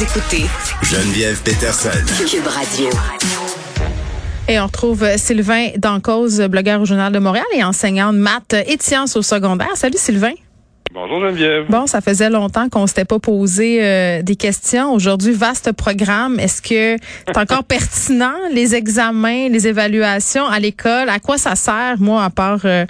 Vous écoutez Geneviève Peterson. Cube Radio. Et on retrouve Sylvain Dancause, blogueur au Journal de Montréal et enseignant de maths et de sciences au secondaire. Salut Sylvain. Bonjour Geneviève. Bon, ça faisait longtemps qu'on s'était pas posé euh, des questions. Aujourd'hui, vaste programme. Est-ce que c'est encore pertinent les examens, les évaluations à l'école? À quoi ça sert Moi, à part euh,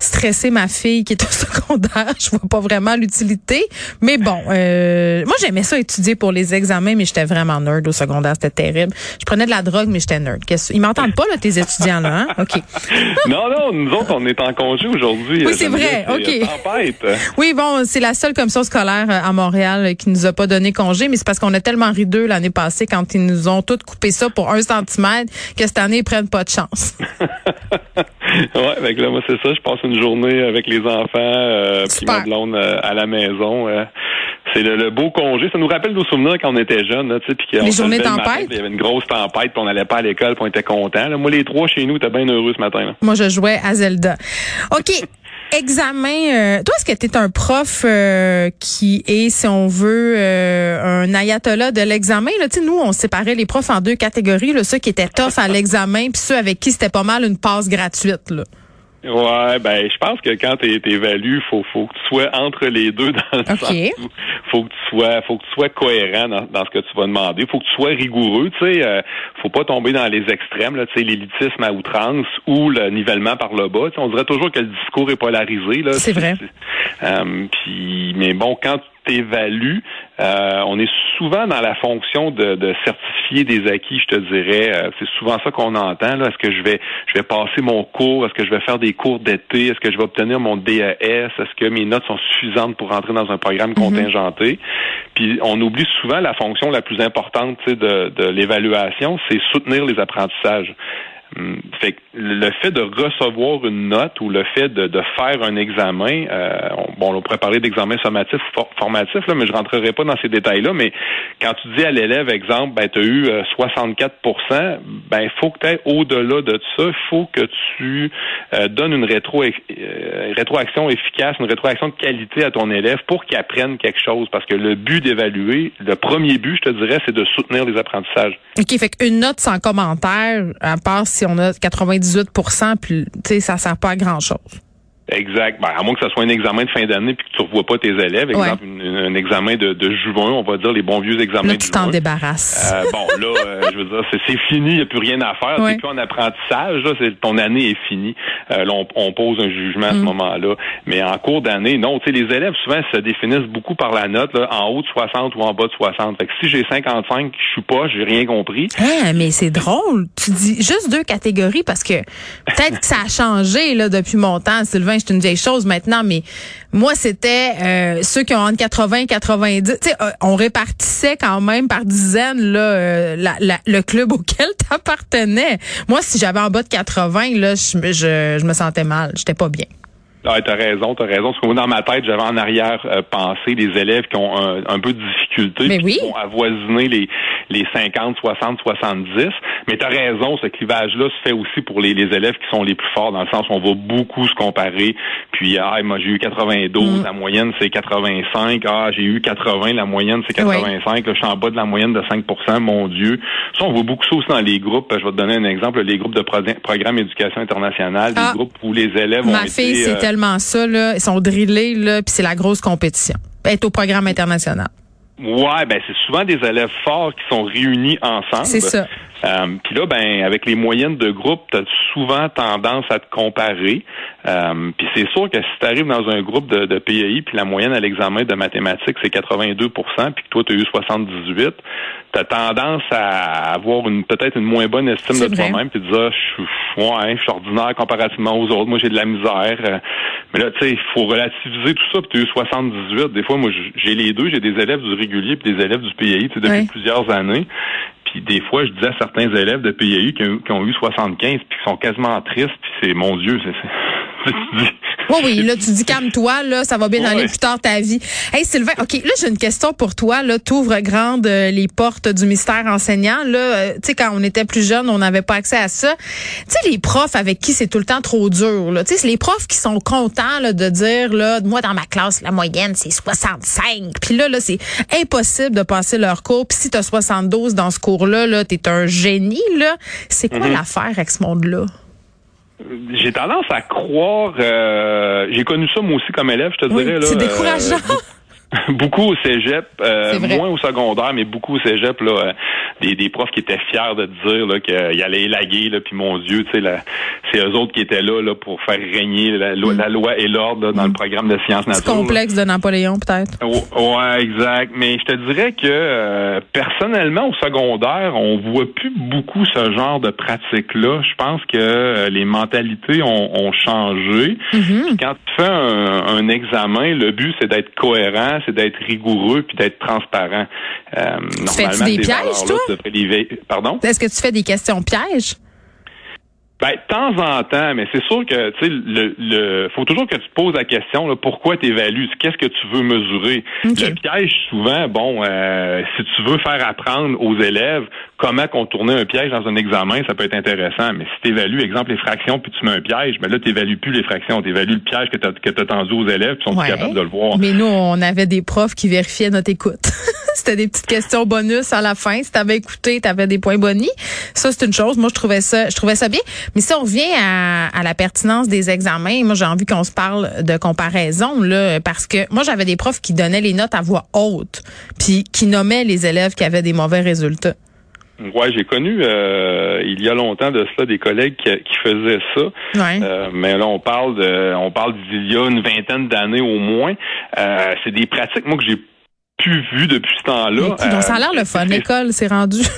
stresser ma fille qui est au secondaire, je vois pas vraiment l'utilité. Mais bon, euh, moi j'aimais ça étudier pour les examens, mais j'étais vraiment nerd au secondaire. C'était terrible. Je prenais de la drogue, mais j'étais nerd. Ils m'entendent pas là, tes étudiants là, hein? Ok. non, non, nous autres, on est en congé aujourd'hui. Oui, c'est vrai. Ok. Tempête. Oui, bon, c'est la seule commission scolaire euh, à Montréal qui nous a pas donné congé, mais c'est parce qu'on a tellement ri d'eux l'année passée quand ils nous ont toutes coupé ça pour un centimètre que cette année, ils prennent pas de chance. ouais, avec là, moi, c'est ça. Je passe une journée avec les enfants, euh, puis ma blonde euh, à la maison. Euh. c'est le, beau congé. Ça nous rappelle nos souvenirs quand on était jeunes, tu sais, puis Les journées tempête. Il y avait une grosse tempête, puis on n'allait pas à l'école, puis on était contents. Moi, les trois chez nous, étaient bien heureux ce matin. Moi, je jouais à Zelda. OK. Examen, euh, toi, est-ce que tu es un prof euh, qui est, si on veut, euh, un ayatollah de l'examen? Là, nous, on séparait les profs en deux catégories, là, ceux qui étaient tough à l'examen, puis ceux avec qui c'était pas mal une passe gratuite. Là. Ouais, ben je pense que quand tu es évalué, faut faut que tu sois entre les deux dans le sens où faut que tu sois faut que tu sois cohérent dans, dans, ce que tu vas demander, faut que tu sois rigoureux, tu sais, euh, faut pas tomber dans les extrêmes là, tu sais l'élitisme à outrance ou le nivellement par le bas, on dirait toujours que le discours est polarisé là. C'est vrai. Euh, puis mais bon quand évalue. Euh, on est souvent dans la fonction de, de certifier des acquis, je te dirais. Euh, c'est souvent ça qu'on entend. Là. Est-ce que je vais je vais passer mon cours? Est-ce que je vais faire des cours d'été? Est-ce que je vais obtenir mon DES? Est-ce que mes notes sont suffisantes pour entrer dans un programme mhm. contingenté? Puis on oublie souvent la fonction la plus importante de, de l'évaluation, c'est soutenir les apprentissages. Hum, fait le fait de recevoir une note ou le fait de, faire un examen, euh, bon, on pourrait parler d'examen sommatif ou formatif, là, mais je rentrerai pas dans ces détails-là, mais quand tu dis à l'élève, exemple, ben, tu as eu 64% euh, ben, il faut que tu au-delà de ça, il faut que tu euh, donnes une rétro, rétroaction efficace, une rétroaction de qualité à ton élève pour qu'il apprenne quelque chose. Parce que le but d'évaluer, le premier but, je te dirais, c'est de soutenir les apprentissages. OK, fait qu'une note sans commentaire, à part si on a 98% puis ça sert pas à grand-chose. Exact. Ben, à moins que ce soit un examen de fin d'année puis que tu ne revois pas tes élèves. Exemple, un examen de, de, juin, on va dire les bons vieux examens là, tu t'en débarrasses. Euh, bon, là, euh, je veux dire, c'est fini, il n'y a plus rien à faire. C'est plus en apprentissage, là, ton année est finie. Euh, là, on, pose un jugement à ce mm. moment-là. Mais en cours d'année, non, tu sais, les élèves, souvent, se définissent beaucoup par la note, là, en haut de 60 ou en bas de 60. Fait que si j'ai 55, je suis pas, j'ai rien compris. Ah, mais c'est drôle. Tu dis juste deux catégories parce que peut-être que ça a changé, là, depuis mon temps, Sylvain c'est une vieille chose maintenant, mais moi, c'était euh, ceux qui ont entre 80 et 90. Tu sais, euh, on répartissait quand même par dizaines là, euh, le club auquel tu appartenais. Moi, si j'avais en bas de 80, là, je, je, je me sentais mal. J'étais pas bien. Ah, t'as raison, t'as raison. Parce que moi, dans ma tête, j'avais en arrière euh, pensé des élèves qui ont un, peu de difficulté, Mais qui vont avoisiner les, les 50, 60, 70. Mais t'as raison, ce clivage-là se fait aussi pour les, les, élèves qui sont les plus forts, dans le sens où on va beaucoup se comparer. Puis, ah, moi, j'ai eu 92, mm. la moyenne, c'est 85. Ah, j'ai eu 80, la moyenne, c'est 85. Là, je suis en bas de la moyenne de 5% mon Dieu. Ça, on voit beaucoup ça aussi dans les groupes. Je vais te donner un exemple. Les groupes de programme éducation internationale, des ah. groupes où les élèves ont été... Euh, tellement ça, là. Ils sont drillés, là, puis c'est la grosse compétition. être au programme international. Ouais, ben c'est souvent des élèves forts qui sont réunis ensemble. C'est ça. Euh, Puis là, ben avec les moyennes de groupe, tu as souvent tendance à te comparer. Euh, puis c'est sûr que si tu arrives dans un groupe de, de PAI, puis la moyenne à l'examen de mathématiques, c'est 82% puis que toi, tu as eu 78, tu as tendance à avoir une peut-être une moins bonne estime de toi-même, puis te dire, je suis ouais, je suis ordinaire comparativement aux autres, moi j'ai de la misère. Euh, mais là, tu sais, il faut relativiser tout ça, puis tu as eu 78. Des fois, moi, j'ai les deux, j'ai des élèves du régulier puis des élèves du PAI, sais, depuis plusieurs années. Puis des fois, je disais à certains élèves de PAI qui ont, qui ont eu 75 puis qui sont quasiment tristes, puis c'est mon Dieu, c'est Oui, oui, là, tu dis calme-toi, là, ça va bien aller plus tard ta vie. Hey, Sylvain, OK, là, j'ai une question pour toi, là. T'ouvres grande euh, les portes du mystère enseignant, là. Euh, tu sais, quand on était plus jeune, on n'avait pas accès à ça. Tu sais, les profs avec qui c'est tout le temps trop dur, là. Tu sais, c'est les profs qui sont contents, là, de dire, là, moi, dans ma classe, la moyenne, c'est 65. Puis là, là, c'est impossible de passer leur cours. Puis si t'as 72 dans ce cours-là, là, t'es un génie, là. C'est quoi Mhm. l'affaire avec ce monde-là? J'ai tendance à croire. euh, j'ai connu ça moi aussi comme élève, je te Oui, dirais là. c'est décourageant. beaucoup au cégep, euh, moins au secondaire, mais beaucoup au cégep là, euh, des, des profs qui étaient fiers de te dire là qu'ils allaient élaguer là, puis mon Dieu, tu sais, là, c'est eux autres qui étaient là là pour faire régner la, loi- la loi et l'ordre là, dans le programme de sciences Mm. Naturelles. complexe de Napoléon, peut-être. Oh, Ouais, exact. Mais je te dirais que euh, personnellement, au secondaire, on voit plus beaucoup ce genre de pratique-là. Je pense que euh, les mentalités ont, ont changé. Mm-hmm. Quand tu fais un, un examen, le but c'est d'être cohérent, c'est d'être rigoureux puis d'être transparent. Euh, fais-tu des ces pièges, toi? tu les Pardon? Est-ce que tu fais des questions pièges? Ben, de temps en temps, mais c'est sûr que tu sais, le, le faut toujours que tu poses la question là, pourquoi tu évalues, qu'est-ce que tu veux mesurer? Le piège, souvent, bon, euh, si tu veux faire apprendre aux élèves comment contourner un piège dans un examen, ça peut être intéressant. Mais si tu évalues, exemple, les fractions, puis tu mets un piège, mais là, tu n'évalues plus les fractions, tu évalues le piège que tu as, que t'as tendu aux élèves, puis sont Ouais. capables de le voir. Mais nous, on avait des profs qui vérifiaient notre écoute. C'était des petites questions bonus à la fin. Si t'avais écouté, t'avais des points bonus. Ça, c'est une chose. Moi, je trouvais ça, je trouvais ça bien. Mais si on revient à, à la pertinence des examens, moi, j'ai envie qu'on se parle de comparaison, là, parce que moi, j'avais des profs qui donnaient les notes à voix haute, puis qui nommaient les élèves qui avaient des mauvais résultats. Ouais, j'ai connu euh, il y a longtemps de cela des collègues qui, qui faisaient ça. Ouais. Euh, mais là, on parle de, on parle d'il y a une vingtaine d'années au moins. Euh, c'est des pratiques, moi, que j'ai plus vues depuis ce temps-là. Coudonc, ça a l'air Euh, le fun. L'école, c'est rendu.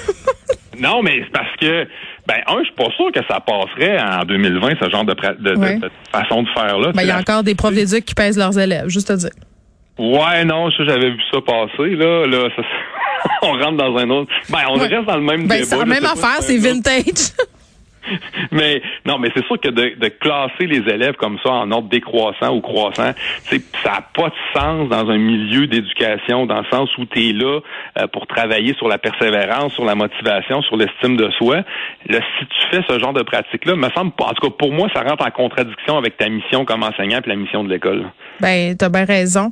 Non, mais c'est parce que, ben, un, je suis pas sûr que ça passerait en 2020, ce genre de, de, de- Ouais. de façon de faire là. Ben, il y a encore des profs d'éduc qui pèsent leurs élèves, juste à dire. Ouais, non, ça, j'avais vu ça passer, là. là ça, on rentre dans un autre. Ben, on reste dans le même Ben, débat. c'est la même affaire, c'est vintage. Mais non, mais c'est sûr que de, classer les élèves comme ça en ordre décroissant ou croissant, ça n'a pas de sens dans un milieu d'éducation, dans le sens où tu es là euh, pour travailler sur la persévérance, sur la motivation, sur l'estime de soi. Là, si tu fais ce genre de pratique-là, me semble. En tout cas, pour moi, ça rentre en contradiction avec ta mission comme enseignant et la mission de l'école. Ben, t'as bien raison.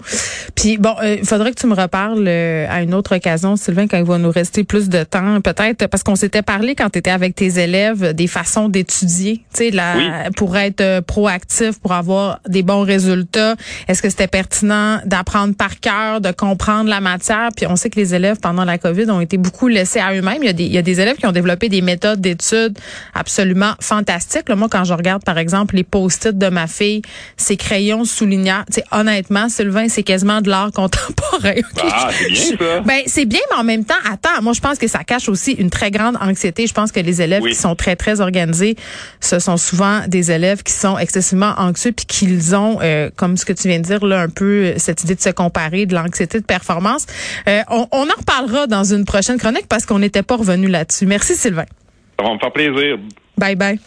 Puis bon, euh, il faudrait que tu me reparles euh, à une autre occasion, Sylvain, quand il va nous rester plus de temps, peut-être parce qu'on s'était parlé quand tu étais avec tes élèves des façons d'étudier, tu sais, Oui. pour être euh, proactif, pour avoir des bons résultats. Est-ce que c'était pertinent d'apprendre par cœur, de comprendre la matière? Puis on sait que les élèves pendant la COVID ont été beaucoup laissés à eux-mêmes. Il y a des, il y a des élèves qui ont développé des méthodes d'études absolument fantastiques. Là, moi, quand je regarde par exemple les post-it de ma fille, ses crayons soulignants, tu sais, honnêtement, Sylvain, c'est quasiment de l'art contemporain. Ah, c'est bien, ça. Ben, c'est bien, mais en même temps, attends, moi, je pense que ça cache aussi une très grande anxiété. Je pense que les élèves Oui. qui sont très, très organisés, ce sont souvent des élèves qui sont excessivement anxieux puis qu'ils ont, euh, comme ce que tu viens de dire, là, un peu euh, cette idée de se comparer, de l'anxiété de performance. Euh, on, on en reparlera dans une prochaine chronique parce qu'on n'était pas revenu là-dessus. Merci, Sylvain. Ça va me faire plaisir. Bye bye.